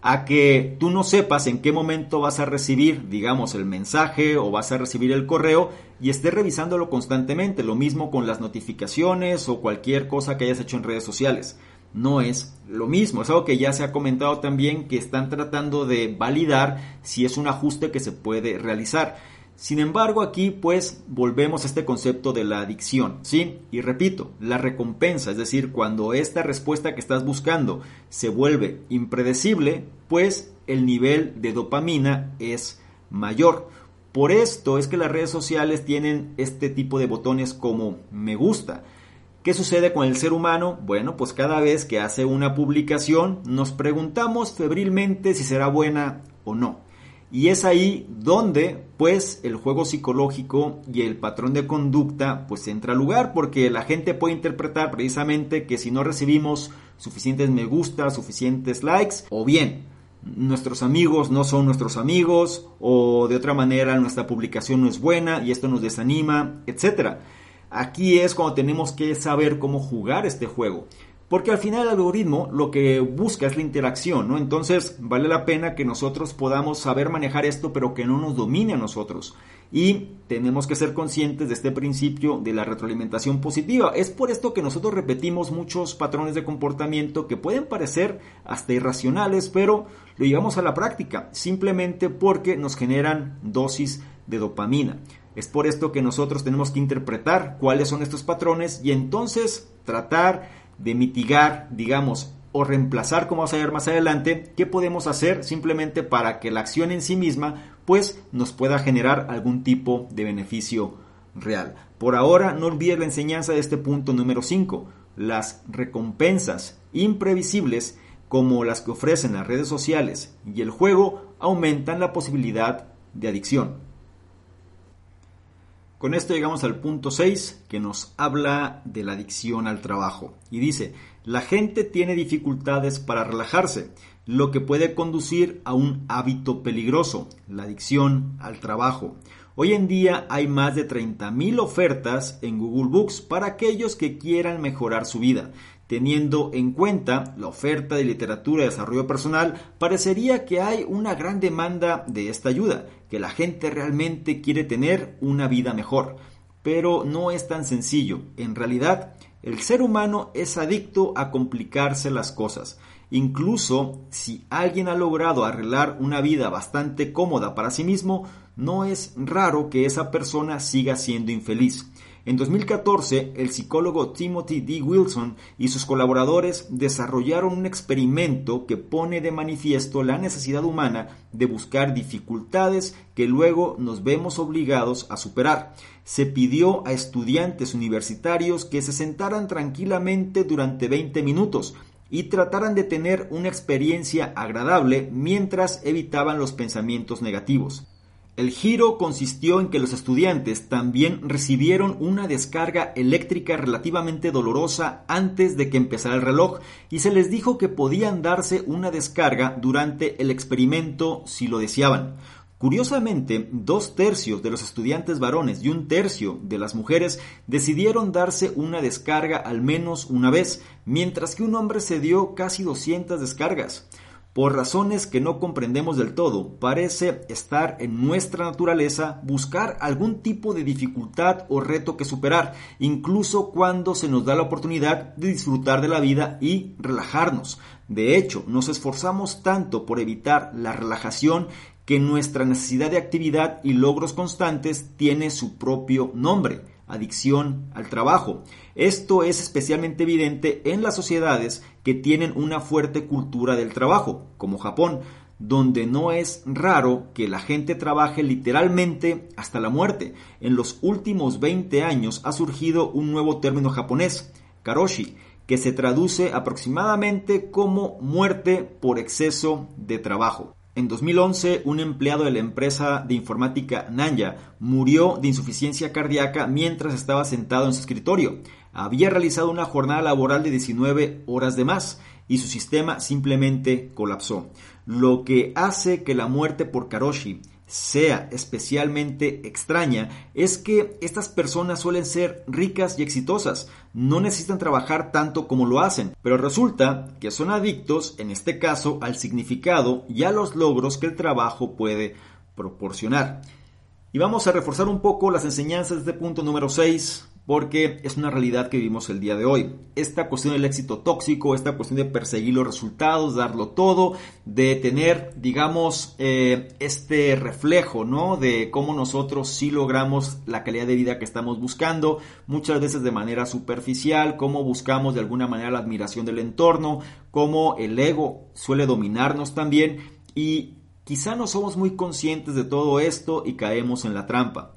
A que tú no sepas en qué momento vas a recibir, digamos, el mensaje o vas a recibir el correo y estés revisándolo constantemente. Lo mismo con las notificaciones o cualquier cosa que hayas hecho en redes sociales. No es lo mismo, es algo que ya se ha comentado también que están tratando de validar si es un ajuste que se puede realizar. Sin embargo, aquí pues volvemos a este concepto de la adicción, ¿sí? Y repito, la recompensa, es decir, cuando esta respuesta que estás buscando se vuelve impredecible, pues el nivel de dopamina es mayor. Por esto es que las redes sociales tienen este tipo de botones como me gusta. ¿Qué sucede con el ser humano? Bueno, pues cada vez que hace una publicación nos preguntamos febrilmente si será buena o no. Y es ahí donde pues el juego psicológico y el patrón de conducta pues entra al lugar porque la gente puede interpretar precisamente que si no recibimos suficientes me gusta, suficientes likes o bien nuestros amigos no son nuestros amigos o de otra manera nuestra publicación no es buena y esto nos desanima, etc. Aquí es cuando tenemos que saber cómo jugar este juego. Porque al final el algoritmo lo que busca es la interacción, ¿no? Entonces vale la pena que nosotros podamos saber manejar esto, pero que no nos domine a nosotros. Y tenemos que ser conscientes de este principio de la retroalimentación positiva. Es por esto que nosotros repetimos muchos patrones de comportamiento que pueden parecer hasta irracionales, pero lo llevamos a la práctica, simplemente porque nos generan dosis de dopamina. Es por esto que nosotros tenemos que interpretar cuáles son estos patrones y entonces tratar de mitigar, digamos, o reemplazar, como vamos a ver más adelante, qué podemos hacer simplemente para que la acción en sí misma pues nos pueda generar algún tipo de beneficio real. Por ahora no olvides la enseñanza de este punto número 5, las recompensas imprevisibles como las que ofrecen las redes sociales y el juego aumentan la posibilidad de adicción. Con esto llegamos al punto 6 que nos habla de la adicción al trabajo. Y dice, la gente tiene dificultades para relajarse, lo que puede conducir a un hábito peligroso, la adicción al trabajo. Hoy en día hay más de 30.000 ofertas en Google Books para aquellos que quieran mejorar su vida. Teniendo en cuenta la oferta de literatura de desarrollo personal, parecería que hay una gran demanda de esta ayuda, que la gente realmente quiere tener una vida mejor. Pero no es tan sencillo. En realidad, el ser humano es adicto a complicarse las cosas. Incluso si alguien ha logrado arreglar una vida bastante cómoda para sí mismo, no es raro que esa persona siga siendo infeliz. En 2014, el psicólogo Timothy D. Wilson y sus colaboradores desarrollaron un experimento que pone de manifiesto la necesidad humana de buscar dificultades que luego nos vemos obligados a superar. Se pidió a estudiantes universitarios que se sentaran tranquilamente durante 20 minutos y trataran de tener una experiencia agradable mientras evitaban los pensamientos negativos. El giro consistió en que los estudiantes también recibieron una descarga eléctrica relativamente dolorosa antes de que empezara el reloj y se les dijo que podían darse una descarga durante el experimento si lo deseaban. Curiosamente, dos tercios de los estudiantes varones y un tercio de las mujeres decidieron darse una descarga al menos una vez, mientras que un hombre se dio casi 200 descargas. Por razones que no comprendemos del todo, parece estar en nuestra naturaleza buscar algún tipo de dificultad o reto que superar, incluso cuando se nos da la oportunidad de disfrutar de la vida y relajarnos. De hecho, nos esforzamos tanto por evitar la relajación que nuestra necesidad de actividad y logros constantes tiene su propio nombre adicción al trabajo. Esto es especialmente evidente en las sociedades que tienen una fuerte cultura del trabajo, como Japón, donde no es raro que la gente trabaje literalmente hasta la muerte. En los últimos 20 años ha surgido un nuevo término japonés, karoshi, que se traduce aproximadamente como muerte por exceso de trabajo. En 2011, un empleado de la empresa de informática Nanya murió de insuficiencia cardíaca mientras estaba sentado en su escritorio. Había realizado una jornada laboral de 19 horas de más y su sistema simplemente colapsó, lo que hace que la muerte por Karoshi sea especialmente extraña es que estas personas suelen ser ricas y exitosas, no necesitan trabajar tanto como lo hacen, pero resulta que son adictos, en este caso, al significado y a los logros que el trabajo puede proporcionar. Y vamos a reforzar un poco las enseñanzas de punto número 6, porque es una realidad que vivimos el día de hoy. Esta cuestión del éxito tóxico, esta cuestión de perseguir los resultados, darlo todo, de tener, digamos, eh, este reflejo, ¿no? De cómo nosotros sí logramos la calidad de vida que estamos buscando, muchas veces de manera superficial, cómo buscamos de alguna manera la admiración del entorno, cómo el ego suele dominarnos también y quizá no somos muy conscientes de todo esto y caemos en la trampa.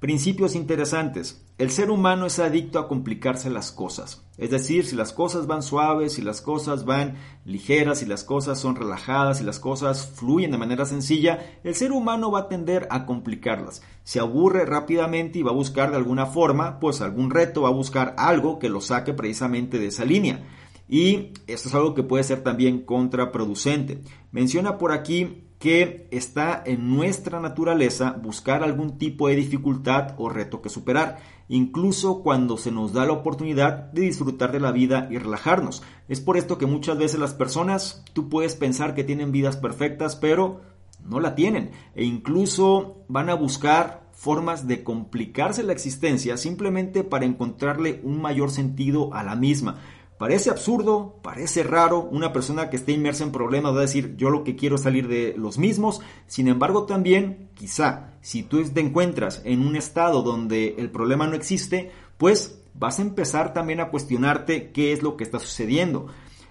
Principios interesantes. El ser humano es adicto a complicarse las cosas. Es decir, si las cosas van suaves, si las cosas van ligeras, si las cosas son relajadas, si las cosas fluyen de manera sencilla, el ser humano va a tender a complicarlas. Se aburre rápidamente y va a buscar de alguna forma, pues algún reto, va a buscar algo que lo saque precisamente de esa línea. Y esto es algo que puede ser también contraproducente. Menciona por aquí que está en nuestra naturaleza buscar algún tipo de dificultad o reto que superar, incluso cuando se nos da la oportunidad de disfrutar de la vida y relajarnos. Es por esto que muchas veces las personas, tú puedes pensar que tienen vidas perfectas, pero no la tienen, e incluso van a buscar formas de complicarse la existencia simplemente para encontrarle un mayor sentido a la misma. Parece absurdo, parece raro, una persona que esté inmersa en problemas va a decir yo lo que quiero es salir de los mismos, sin embargo también quizá si tú te encuentras en un estado donde el problema no existe, pues vas a empezar también a cuestionarte qué es lo que está sucediendo.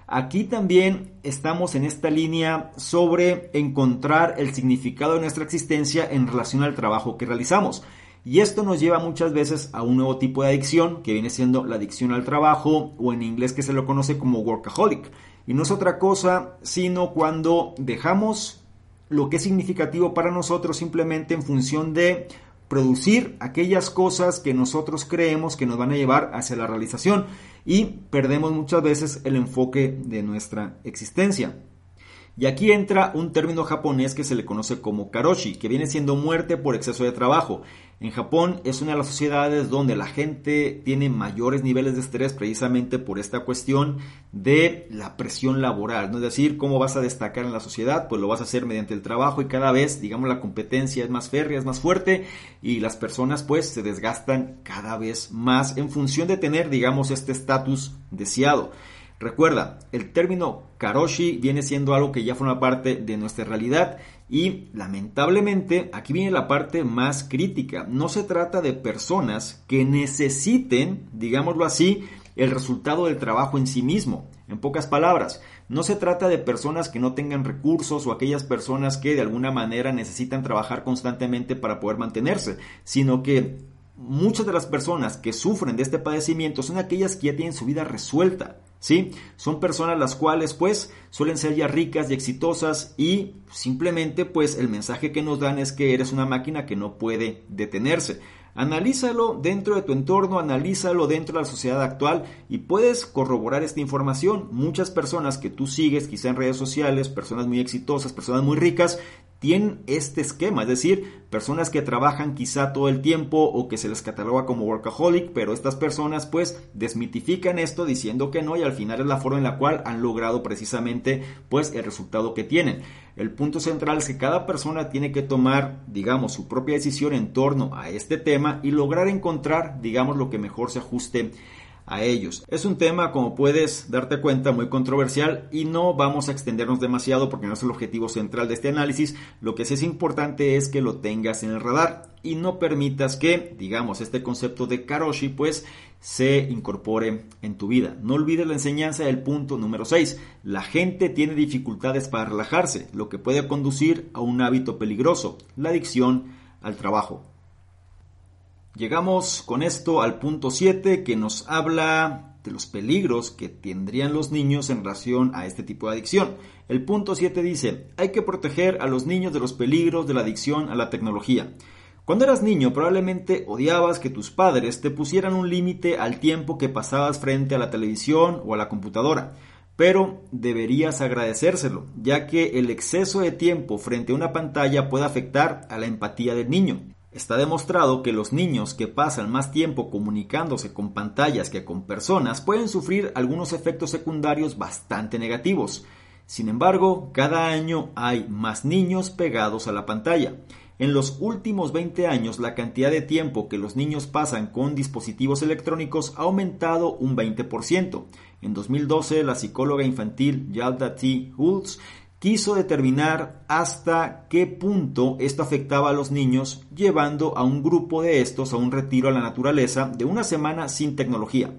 Aquí también estamos en esta línea sobre encontrar el significado de nuestra existencia en relación al trabajo que realizamos. Y esto nos lleva muchas veces a un nuevo tipo de adicción, que viene siendo la adicción al trabajo, o en inglés que se lo conoce como workaholic. Y no es otra cosa sino cuando dejamos lo que es significativo para nosotros simplemente en función de producir aquellas cosas que nosotros creemos que nos van a llevar hacia la realización y perdemos muchas veces el enfoque de nuestra existencia. Y aquí entra un término japonés que se le conoce como karoshi, que viene siendo muerte por exceso de trabajo. En Japón es una de las sociedades donde la gente tiene mayores niveles de estrés precisamente por esta cuestión de la presión laboral, ¿no? Es decir, cómo vas a destacar en la sociedad, pues lo vas a hacer mediante el trabajo y cada vez, digamos, la competencia es más férrea, es más fuerte y las personas pues se desgastan cada vez más en función de tener, digamos, este estatus deseado. Recuerda, el término karoshi viene siendo algo que ya forma parte de nuestra realidad y lamentablemente aquí viene la parte más crítica. No se trata de personas que necesiten, digámoslo así, el resultado del trabajo en sí mismo. En pocas palabras, no se trata de personas que no tengan recursos o aquellas personas que de alguna manera necesitan trabajar constantemente para poder mantenerse, sino que muchas de las personas que sufren de este padecimiento son aquellas que ya tienen su vida resuelta. ¿Sí? Son personas las cuales pues suelen ser ya ricas y exitosas y simplemente pues el mensaje que nos dan es que eres una máquina que no puede detenerse. Analízalo dentro de tu entorno, analízalo dentro de la sociedad actual y puedes corroborar esta información. Muchas personas que tú sigues, quizá en redes sociales, personas muy exitosas, personas muy ricas, tienen este esquema, es decir, personas que trabajan quizá todo el tiempo o que se les cataloga como workaholic, pero estas personas pues desmitifican esto diciendo que no y al final es la forma en la cual han logrado precisamente pues el resultado que tienen. El punto central es que cada persona tiene que tomar, digamos, su propia decisión en torno a este tema y lograr encontrar, digamos, lo que mejor se ajuste a ellos. Es un tema, como puedes darte cuenta, muy controversial y no vamos a extendernos demasiado porque no es el objetivo central de este análisis. Lo que sí es importante es que lo tengas en el radar y no permitas que, digamos, este concepto de Karoshi, pues se incorpore en tu vida. No olvides la enseñanza del punto número 6. La gente tiene dificultades para relajarse, lo que puede conducir a un hábito peligroso, la adicción al trabajo. Llegamos con esto al punto 7 que nos habla de los peligros que tendrían los niños en relación a este tipo de adicción. El punto 7 dice, hay que proteger a los niños de los peligros de la adicción a la tecnología. Cuando eras niño probablemente odiabas que tus padres te pusieran un límite al tiempo que pasabas frente a la televisión o a la computadora, pero deberías agradecérselo, ya que el exceso de tiempo frente a una pantalla puede afectar a la empatía del niño. Está demostrado que los niños que pasan más tiempo comunicándose con pantallas que con personas pueden sufrir algunos efectos secundarios bastante negativos. Sin embargo, cada año hay más niños pegados a la pantalla. En los últimos 20 años, la cantidad de tiempo que los niños pasan con dispositivos electrónicos ha aumentado un 20%. En 2012, la psicóloga infantil Yalda T. Hultz quiso determinar hasta qué punto esto afectaba a los niños, llevando a un grupo de estos a un retiro a la naturaleza de una semana sin tecnología.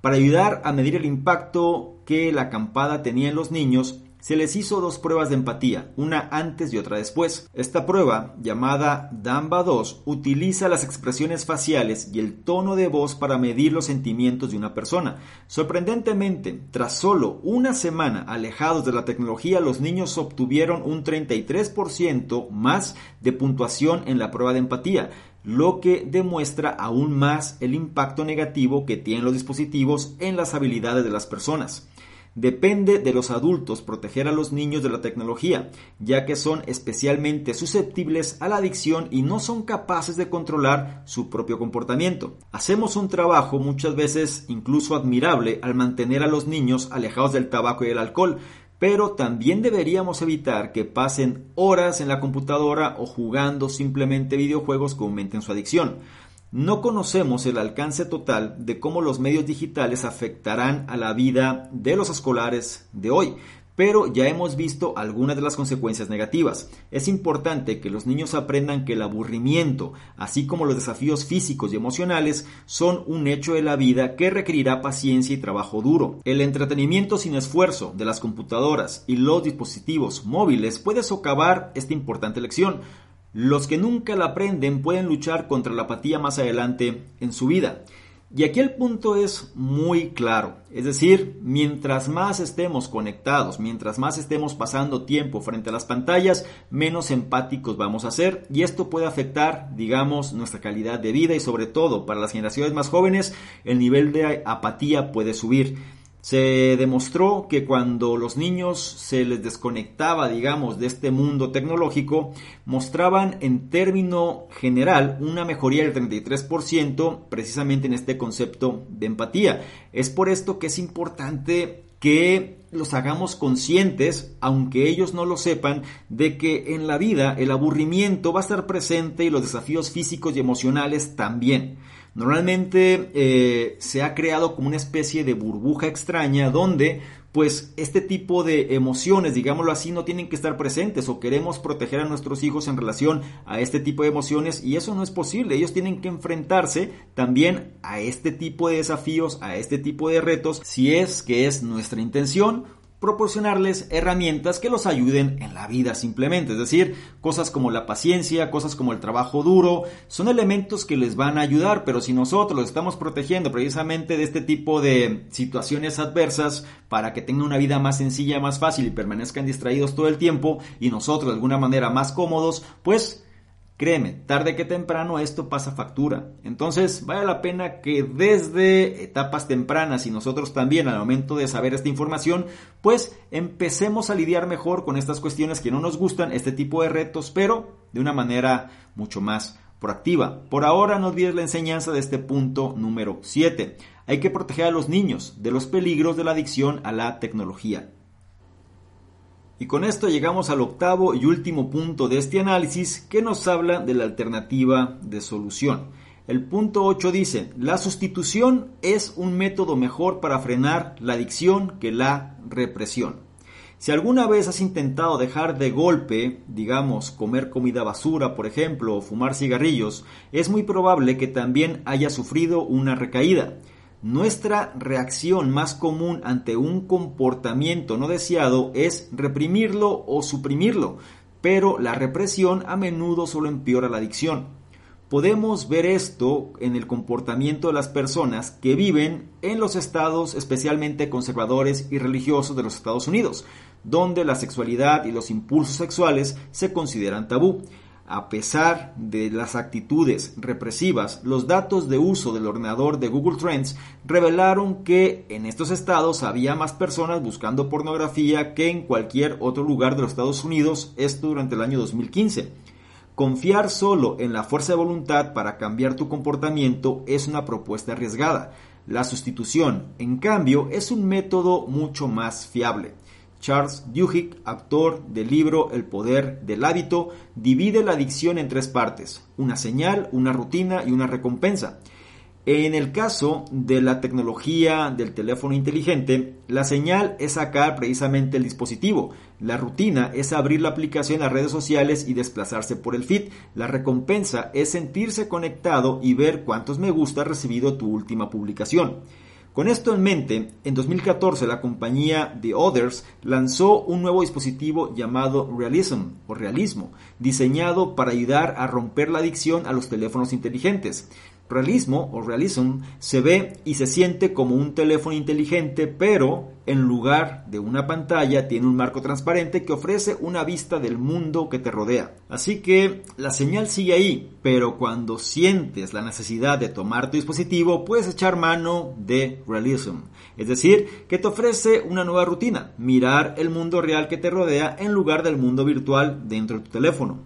Para ayudar a medir el impacto que la acampada tenía en los niños, se les hizo dos pruebas de empatía, una antes y otra después. Esta prueba, llamada DAMBA 2, utiliza las expresiones faciales y el tono de voz para medir los sentimientos de una persona. Sorprendentemente, tras solo una semana alejados de la tecnología, los niños obtuvieron un 33% más de puntuación en la prueba de empatía, lo que demuestra aún más el impacto negativo que tienen los dispositivos en las habilidades de las personas. Depende de los adultos proteger a los niños de la tecnología, ya que son especialmente susceptibles a la adicción y no son capaces de controlar su propio comportamiento. Hacemos un trabajo muchas veces incluso admirable al mantener a los niños alejados del tabaco y el alcohol, pero también deberíamos evitar que pasen horas en la computadora o jugando simplemente videojuegos que aumenten su adicción. No conocemos el alcance total de cómo los medios digitales afectarán a la vida de los escolares de hoy, pero ya hemos visto algunas de las consecuencias negativas. Es importante que los niños aprendan que el aburrimiento, así como los desafíos físicos y emocionales, son un hecho de la vida que requerirá paciencia y trabajo duro. El entretenimiento sin esfuerzo de las computadoras y los dispositivos móviles puede socavar esta importante lección. Los que nunca la aprenden pueden luchar contra la apatía más adelante en su vida. Y aquí el punto es muy claro, es decir, mientras más estemos conectados, mientras más estemos pasando tiempo frente a las pantallas, menos empáticos vamos a ser y esto puede afectar, digamos, nuestra calidad de vida y sobre todo para las generaciones más jóvenes, el nivel de apatía puede subir. Se demostró que cuando los niños se les desconectaba, digamos, de este mundo tecnológico, mostraban en término general una mejoría del 33% precisamente en este concepto de empatía. Es por esto que es importante que los hagamos conscientes, aunque ellos no lo sepan, de que en la vida el aburrimiento va a estar presente y los desafíos físicos y emocionales también. Normalmente eh, se ha creado como una especie de burbuja extraña donde pues este tipo de emociones, digámoslo así, no tienen que estar presentes o queremos proteger a nuestros hijos en relación a este tipo de emociones y eso no es posible. Ellos tienen que enfrentarse también a este tipo de desafíos, a este tipo de retos, si es que es nuestra intención proporcionarles herramientas que los ayuden en la vida simplemente. Es decir, cosas como la paciencia, cosas como el trabajo duro, son elementos que les van a ayudar, pero si nosotros los estamos protegiendo precisamente de este tipo de situaciones adversas para que tengan una vida más sencilla, más fácil y permanezcan distraídos todo el tiempo y nosotros de alguna manera más cómodos, pues Créeme, tarde que temprano esto pasa factura. Entonces, vale la pena que desde etapas tempranas y nosotros también al momento de saber esta información, pues empecemos a lidiar mejor con estas cuestiones que no nos gustan, este tipo de retos, pero de una manera mucho más proactiva. Por ahora no olvides la enseñanza de este punto número 7. Hay que proteger a los niños de los peligros de la adicción a la tecnología. Y con esto llegamos al octavo y último punto de este análisis que nos habla de la alternativa de solución. El punto 8 dice, la sustitución es un método mejor para frenar la adicción que la represión. Si alguna vez has intentado dejar de golpe, digamos, comer comida basura, por ejemplo, o fumar cigarrillos, es muy probable que también hayas sufrido una recaída. Nuestra reacción más común ante un comportamiento no deseado es reprimirlo o suprimirlo, pero la represión a menudo solo empeora la adicción. Podemos ver esto en el comportamiento de las personas que viven en los estados especialmente conservadores y religiosos de los Estados Unidos, donde la sexualidad y los impulsos sexuales se consideran tabú. A pesar de las actitudes represivas, los datos de uso del ordenador de Google Trends revelaron que en estos estados había más personas buscando pornografía que en cualquier otro lugar de los Estados Unidos, esto durante el año 2015. Confiar solo en la fuerza de voluntad para cambiar tu comportamiento es una propuesta arriesgada. La sustitución, en cambio, es un método mucho más fiable. Charles Duhigg, actor del libro El poder del hábito, divide la adicción en tres partes, una señal, una rutina y una recompensa. En el caso de la tecnología del teléfono inteligente, la señal es sacar precisamente el dispositivo. La rutina es abrir la aplicación las redes sociales y desplazarse por el feed. La recompensa es sentirse conectado y ver cuántos me gusta ha recibido tu última publicación. Con esto en mente, en 2014 la compañía The Others lanzó un nuevo dispositivo llamado Realism o Realismo, diseñado para ayudar a romper la adicción a los teléfonos inteligentes. Realismo o realism se ve y se siente como un teléfono inteligente, pero en lugar de una pantalla tiene un marco transparente que ofrece una vista del mundo que te rodea. Así que la señal sigue ahí, pero cuando sientes la necesidad de tomar tu dispositivo, puedes echar mano de Realism. Es decir, que te ofrece una nueva rutina, mirar el mundo real que te rodea en lugar del mundo virtual dentro de tu teléfono.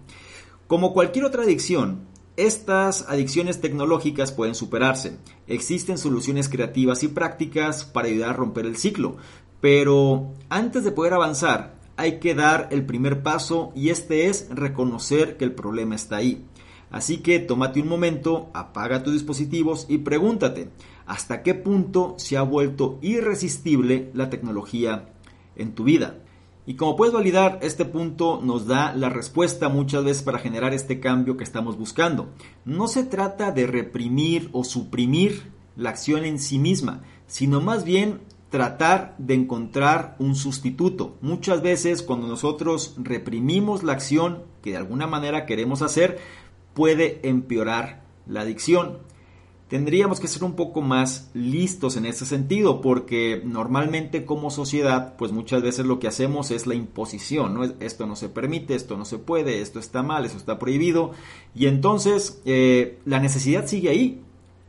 Como cualquier otra adicción, estas adicciones tecnológicas pueden superarse. Existen soluciones creativas y prácticas para ayudar a romper el ciclo, pero antes de poder avanzar hay que dar el primer paso y este es reconocer que el problema está ahí. Así que tómate un momento, apaga tus dispositivos y pregúntate hasta qué punto se ha vuelto irresistible la tecnología en tu vida. Y como puedes validar, este punto nos da la respuesta muchas veces para generar este cambio que estamos buscando. No se trata de reprimir o suprimir la acción en sí misma, sino más bien tratar de encontrar un sustituto. Muchas veces cuando nosotros reprimimos la acción que de alguna manera queremos hacer, puede empeorar la adicción tendríamos que ser un poco más listos en ese sentido, porque normalmente como sociedad, pues muchas veces lo que hacemos es la imposición, ¿no? Esto no se permite, esto no se puede, esto está mal, esto está prohibido, y entonces eh, la necesidad sigue ahí,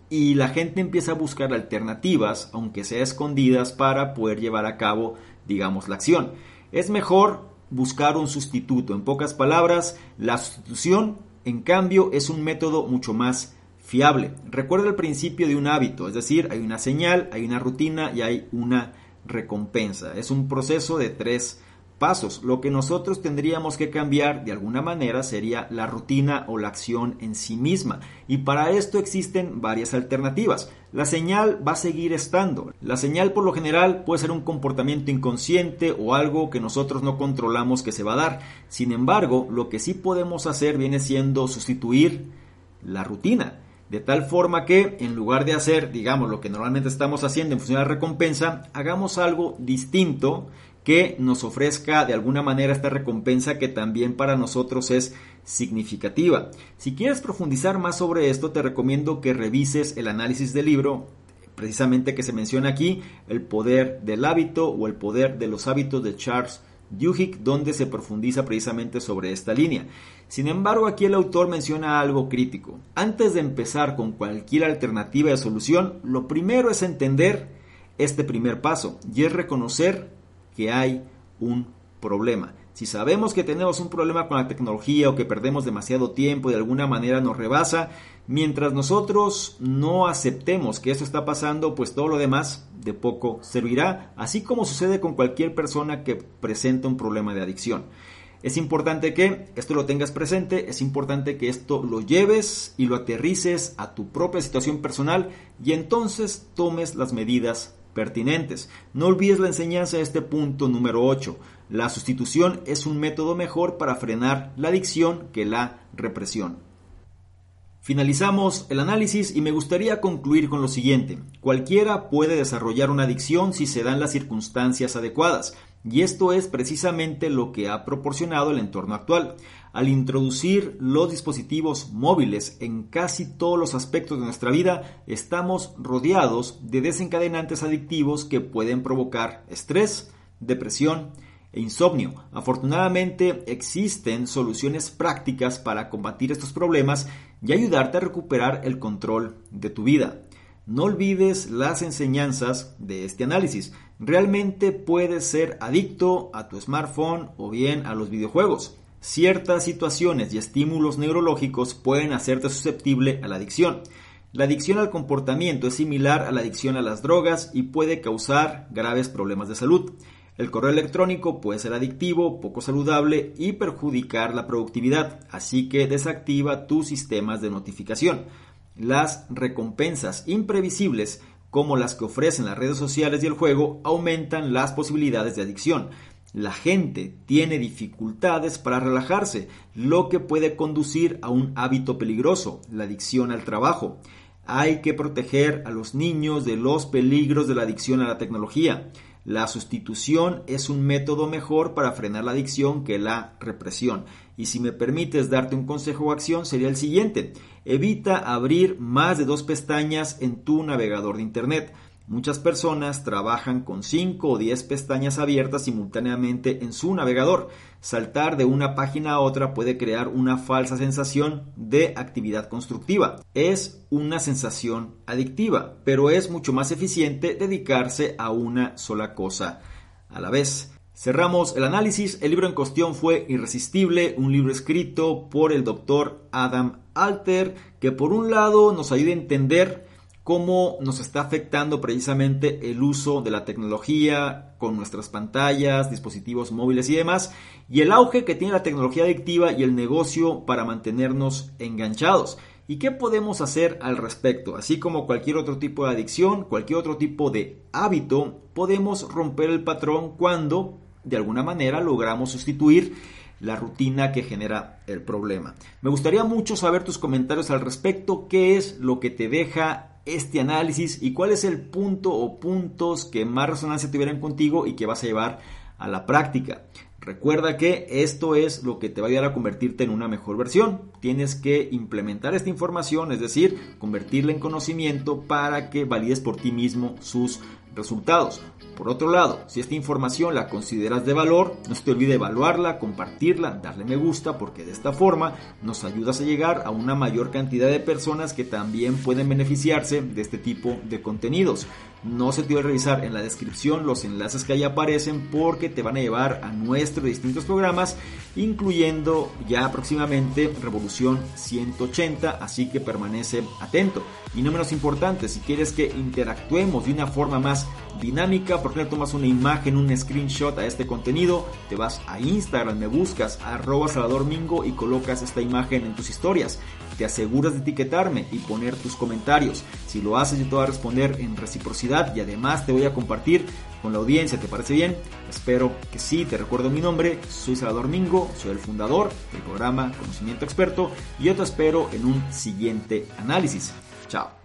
y la gente empieza a buscar alternativas, aunque sea escondidas, para poder llevar a cabo, digamos, la acción. Es mejor buscar un sustituto. En pocas palabras, la sustitución, en cambio, es un método mucho más fiable. Recuerda el principio de un hábito, es decir, hay una señal, hay una rutina y hay una recompensa. Es un proceso de tres pasos. Lo que nosotros tendríamos que cambiar de alguna manera sería la rutina o la acción en sí misma. Y para esto existen varias alternativas. La señal va a seguir estando. La señal por lo general puede ser un comportamiento inconsciente o algo que nosotros no controlamos que se va a dar. Sin embargo, lo que sí podemos hacer viene siendo sustituir la rutina. De tal forma que en lugar de hacer, digamos, lo que normalmente estamos haciendo en función de la recompensa, hagamos algo distinto que nos ofrezca de alguna manera esta recompensa que también para nosotros es significativa. Si quieres profundizar más sobre esto, te recomiendo que revises el análisis del libro, precisamente que se menciona aquí, el poder del hábito o el poder de los hábitos de Charles Duhigg, donde se profundiza precisamente sobre esta línea. Sin embargo, aquí el autor menciona algo crítico. Antes de empezar con cualquier alternativa de solución, lo primero es entender este primer paso y es reconocer que hay un problema. Si sabemos que tenemos un problema con la tecnología o que perdemos demasiado tiempo y de alguna manera nos rebasa, mientras nosotros no aceptemos que eso está pasando, pues todo lo demás de poco servirá, así como sucede con cualquier persona que presenta un problema de adicción. Es importante que esto lo tengas presente, es importante que esto lo lleves y lo aterrices a tu propia situación personal y entonces tomes las medidas pertinentes. No olvides la enseñanza de este punto número 8. La sustitución es un método mejor para frenar la adicción que la represión. Finalizamos el análisis y me gustaría concluir con lo siguiente. Cualquiera puede desarrollar una adicción si se dan las circunstancias adecuadas, y esto es precisamente lo que ha proporcionado el entorno actual. Al introducir los dispositivos móviles en casi todos los aspectos de nuestra vida, estamos rodeados de desencadenantes adictivos que pueden provocar estrés, depresión, e insomnio. Afortunadamente existen soluciones prácticas para combatir estos problemas y ayudarte a recuperar el control de tu vida. No olvides las enseñanzas de este análisis. Realmente puedes ser adicto a tu smartphone o bien a los videojuegos. Ciertas situaciones y estímulos neurológicos pueden hacerte susceptible a la adicción. La adicción al comportamiento es similar a la adicción a las drogas y puede causar graves problemas de salud. El correo electrónico puede ser adictivo, poco saludable y perjudicar la productividad, así que desactiva tus sistemas de notificación. Las recompensas imprevisibles, como las que ofrecen las redes sociales y el juego, aumentan las posibilidades de adicción. La gente tiene dificultades para relajarse, lo que puede conducir a un hábito peligroso, la adicción al trabajo. Hay que proteger a los niños de los peligros de la adicción a la tecnología. La sustitución es un método mejor para frenar la adicción que la represión. Y si me permites darte un consejo o acción sería el siguiente. Evita abrir más de dos pestañas en tu navegador de Internet. Muchas personas trabajan con 5 o 10 pestañas abiertas simultáneamente en su navegador. Saltar de una página a otra puede crear una falsa sensación de actividad constructiva. Es una sensación adictiva, pero es mucho más eficiente dedicarse a una sola cosa a la vez. Cerramos el análisis. El libro en cuestión fue Irresistible, un libro escrito por el doctor Adam Alter, que por un lado nos ayuda a entender cómo nos está afectando precisamente el uso de la tecnología con nuestras pantallas, dispositivos móviles y demás, y el auge que tiene la tecnología adictiva y el negocio para mantenernos enganchados. ¿Y qué podemos hacer al respecto? Así como cualquier otro tipo de adicción, cualquier otro tipo de hábito, podemos romper el patrón cuando de alguna manera logramos sustituir la rutina que genera el problema. Me gustaría mucho saber tus comentarios al respecto, qué es lo que te deja este análisis y cuál es el punto o puntos que más resonancia tuvieran contigo y que vas a llevar a la práctica. Recuerda que esto es lo que te va a ayudar a convertirte en una mejor versión. Tienes que implementar esta información, es decir, convertirla en conocimiento para que valides por ti mismo sus resultados. Por otro lado, si esta información la consideras de valor, no se te olvide evaluarla, compartirla, darle me gusta, porque de esta forma nos ayudas a llegar a una mayor cantidad de personas que también pueden beneficiarse de este tipo de contenidos. No se te olvide revisar en la descripción los enlaces que ahí aparecen porque te van a llevar a nuestros distintos programas, incluyendo ya próximamente Revolución 180, así que permanece atento. Y no menos importante, si quieres que interactuemos de una forma más dinámica, por ejemplo, tomas una imagen, un screenshot a este contenido, te vas a Instagram, me buscas arroba Salvador Mingo y colocas esta imagen en tus historias. Te aseguras de etiquetarme y poner tus comentarios. Si lo haces, yo te voy a responder en reciprocidad y además te voy a compartir con la audiencia. ¿Te parece bien? Espero que sí. Te recuerdo mi nombre. Soy Salvador Mingo. Soy el fundador del programa Conocimiento Experto. Y yo te espero en un siguiente análisis. Chao.